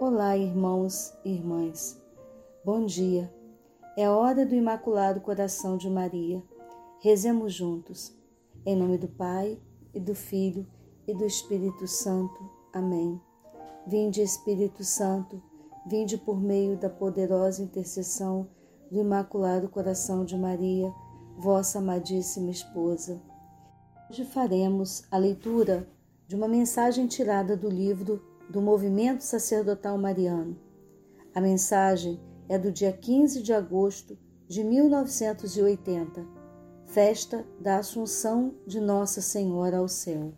Olá, irmãos e irmãs. Bom dia. É hora do Imaculado Coração de Maria. Rezemos juntos. Em nome do Pai, e do Filho, e do Espírito Santo. Amém. Vinde, Espírito Santo, vinde por meio da poderosa intercessão do Imaculado Coração de Maria, vossa amadíssima esposa. Hoje faremos a leitura de uma mensagem tirada do livro do Movimento Sacerdotal Mariano. A mensagem é do dia 15 de agosto de 1980, festa da Assunção de Nossa Senhora ao céu.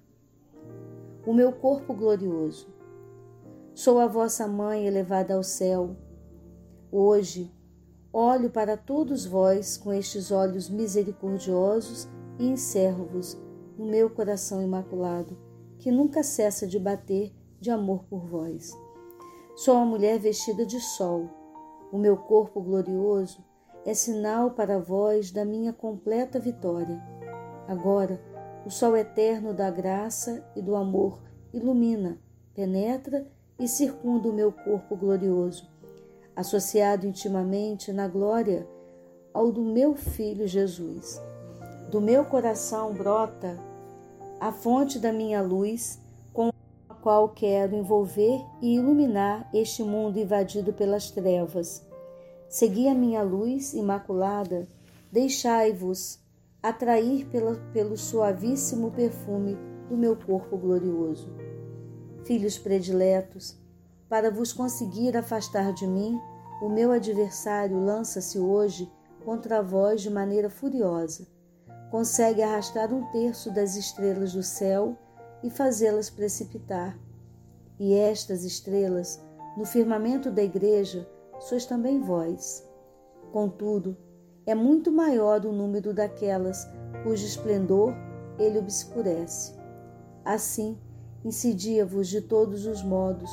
O meu corpo glorioso. Sou a vossa mãe elevada ao céu. Hoje, olho para todos vós com estes olhos misericordiosos e encerro-vos no meu coração imaculado, que nunca cessa de bater de amor por vós. Sou uma mulher vestida de sol. O meu corpo glorioso é sinal para vós da minha completa vitória. Agora, o sol eterno da graça e do amor ilumina, penetra e circunda o meu corpo glorioso, associado intimamente na glória ao do meu Filho Jesus. Do meu coração brota a fonte da minha luz qual quero envolver e iluminar este mundo invadido pelas trevas. Segui a minha luz imaculada, deixai-vos atrair pela, pelo suavíssimo perfume do meu corpo glorioso. Filhos prediletos, para vos conseguir afastar de mim, o meu adversário lança-se hoje contra vós de maneira furiosa. Consegue arrastar um terço das estrelas do céu e fazê-las precipitar. E estas estrelas, no firmamento da igreja, sois também vós. Contudo, é muito maior o número daquelas cujo esplendor ele obscurece. Assim, incidia-vos de todos os modos,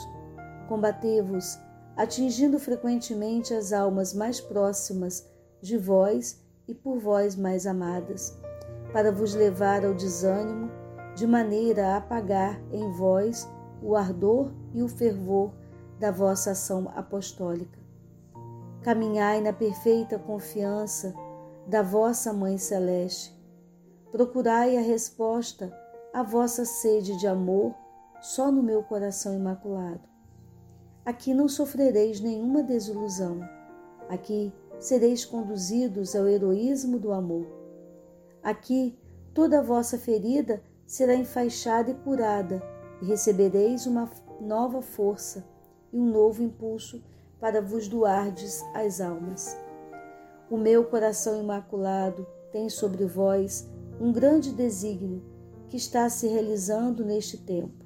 combatei-vos, atingindo frequentemente as almas mais próximas de vós e por vós mais amadas, para vos levar ao desânimo de maneira a apagar em vós o ardor e o fervor da vossa ação apostólica. Caminhai na perfeita confiança da vossa Mãe Celeste. Procurai a resposta à vossa sede de amor só no meu coração imaculado. Aqui não sofrereis nenhuma desilusão. Aqui sereis conduzidos ao heroísmo do amor. Aqui toda a vossa ferida será enfaixada e curada, e recebereis uma nova força e um novo impulso para vos doardes as almas. O meu coração imaculado tem sobre vós um grande desígnio que está se realizando neste tempo.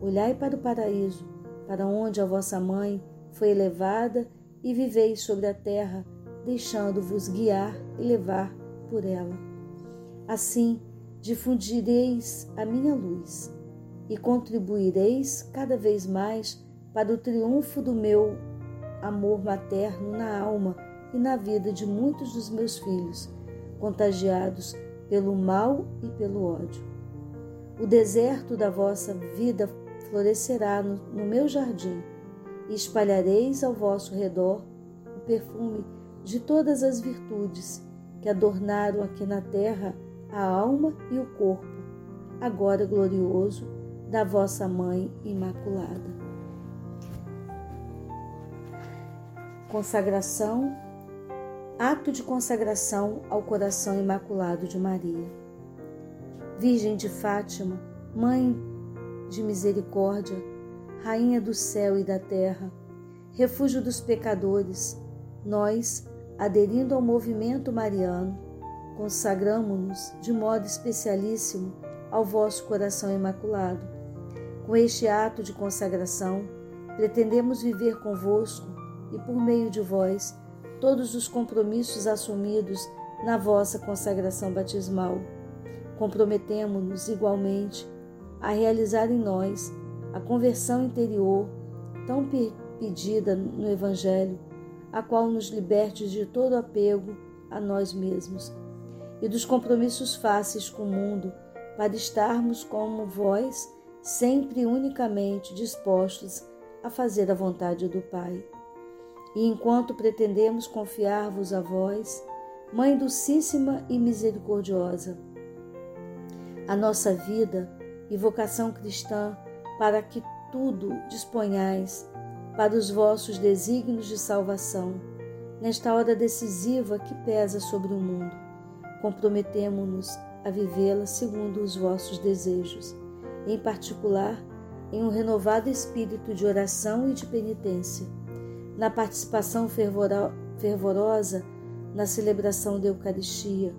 Olhai para o paraíso, para onde a vossa mãe foi elevada, e viveis sobre a terra, deixando-vos guiar e levar por ela. Assim, difundireis a minha luz e contribuireis cada vez mais para o triunfo do meu amor materno na alma e na vida de muitos dos meus filhos, contagiados pelo mal e pelo ódio. O deserto da vossa vida florescerá no, no meu jardim e espalhareis ao vosso redor o perfume de todas as virtudes que adornaram aqui na terra a alma e o corpo, agora glorioso, da vossa Mãe Imaculada. Consagração, ato de consagração ao coração imaculado de Maria. Virgem de Fátima, Mãe de misericórdia, Rainha do céu e da terra, refúgio dos pecadores, nós, aderindo ao movimento mariano, consagramo-nos de modo especialíssimo ao vosso coração imaculado. Com este ato de consagração, pretendemos viver convosco e por meio de vós todos os compromissos assumidos na vossa consagração batismal. Comprometemo-nos igualmente a realizar em nós a conversão interior tão pedida no Evangelho, a qual nos liberte de todo apego a nós mesmos e dos compromissos fáceis com o mundo, para estarmos como vós, sempre unicamente dispostos a fazer a vontade do Pai. E enquanto pretendemos confiar-vos a vós, Mãe Dulcíssima e Misericordiosa, a nossa vida e vocação cristã para que tudo disponhais para os vossos desígnios de salvação, nesta hora decisiva que pesa sobre o mundo. Comprometemo-nos a vivê-la segundo os vossos desejos, em particular em um renovado espírito de oração e de penitência, na participação fervorosa na celebração da Eucaristia,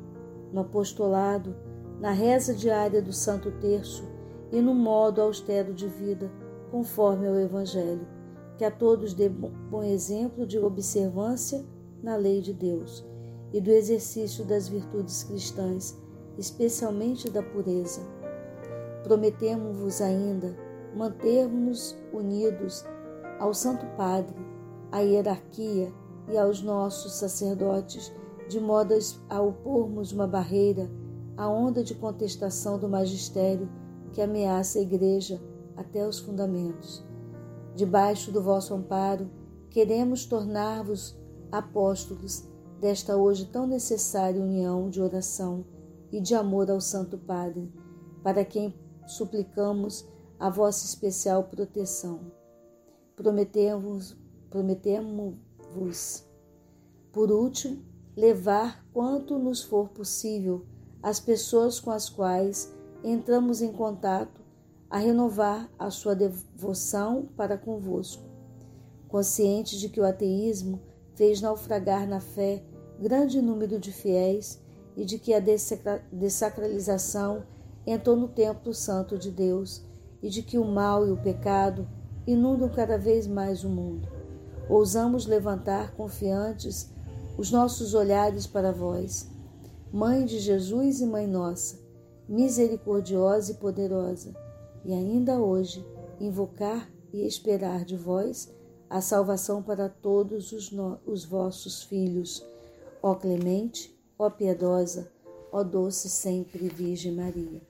no apostolado, na reza diária do Santo Terço e no modo austero de vida, conforme ao Evangelho, que a todos dê bom exemplo de observância na lei de Deus e do exercício das virtudes cristãs, especialmente da pureza. Prometemos-vos ainda mantermos-nos unidos ao Santo Padre, à hierarquia e aos nossos sacerdotes, de modo a opormos uma barreira à onda de contestação do magistério que ameaça a Igreja até os fundamentos. Debaixo do vosso amparo, queremos tornar-vos apóstolos desta hoje tão necessária união de oração e de amor ao Santo Padre, para quem suplicamos a vossa especial proteção. Prometemos, prometemos-vos, por último, levar quanto nos for possível as pessoas com as quais entramos em contato a renovar a sua devoção para convosco. Consciente de que o ateísmo fez naufragar na fé grande número de fiéis e de que a desacralização entrou no templo santo de Deus e de que o mal e o pecado inundam cada vez mais o mundo. Ousamos levantar confiantes os nossos olhares para vós, Mãe de Jesus e Mãe nossa, misericordiosa e poderosa, e ainda hoje invocar e esperar de vós a salvação para todos os, no, os vossos filhos. Ó clemente, ó piedosa, ó doce sempre Virgem Maria.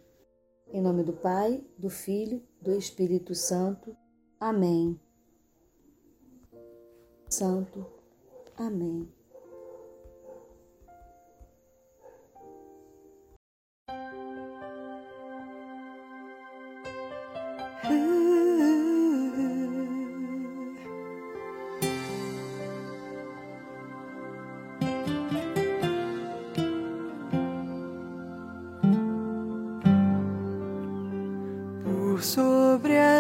Em nome do Pai, do Filho, do Espírito Santo. Amém. Santo. Amém.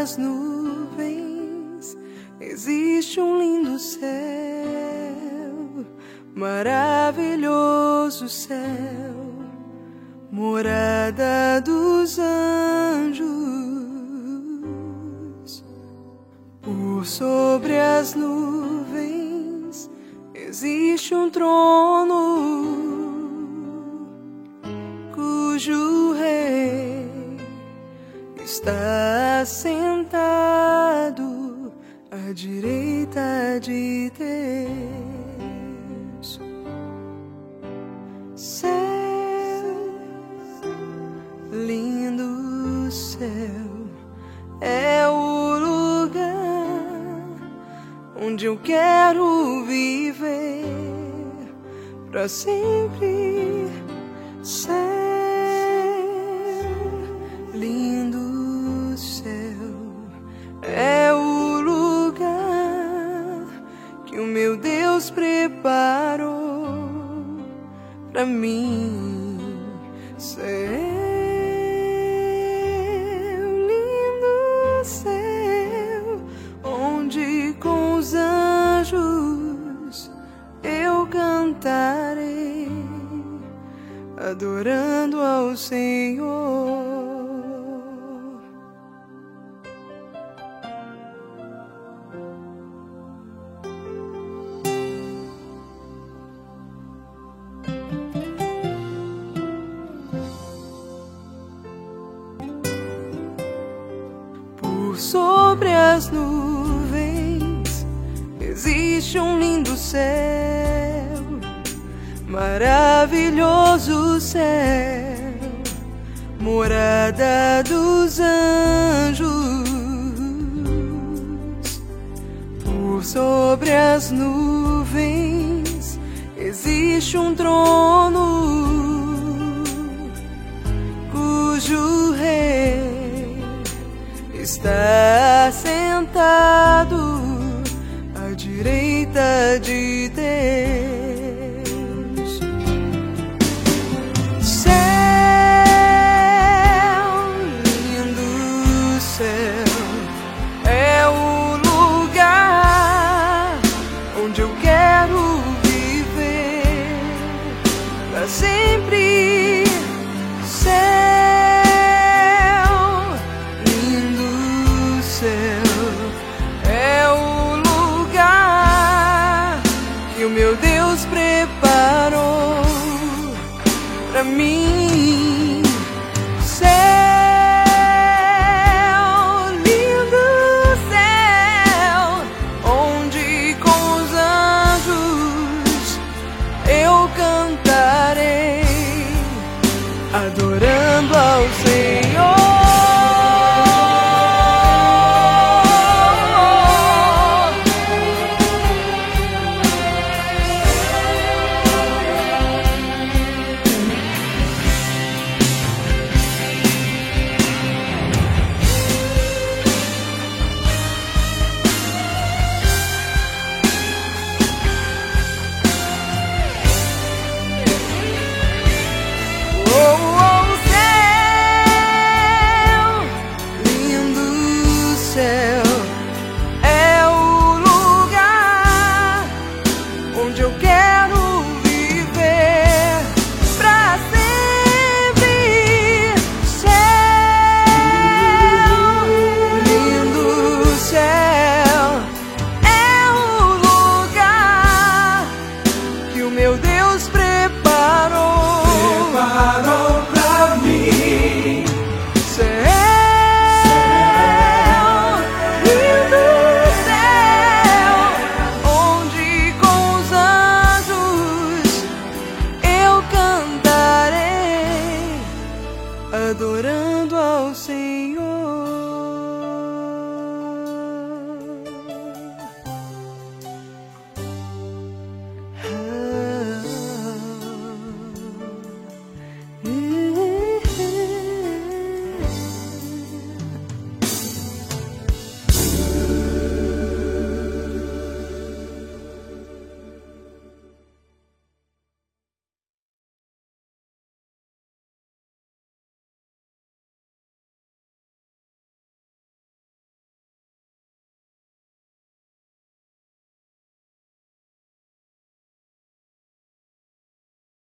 Sobre as nuvens existe um lindo céu, maravilhoso céu, morada dos anjos. Por sobre as nuvens existe um trono direita de Deus. Céu, lindo céu, é o lugar onde eu quero viver para sempre. Céu, para mim. Céu, lindo céu, onde com os anjos eu cantarei, adorando ao Senhor. Sobre as nuvens existe um lindo céu, maravilhoso céu, morada dos anjos. sobre as nuvens existe um trono cujo rei está sentado à direita de adorando ao Senhor.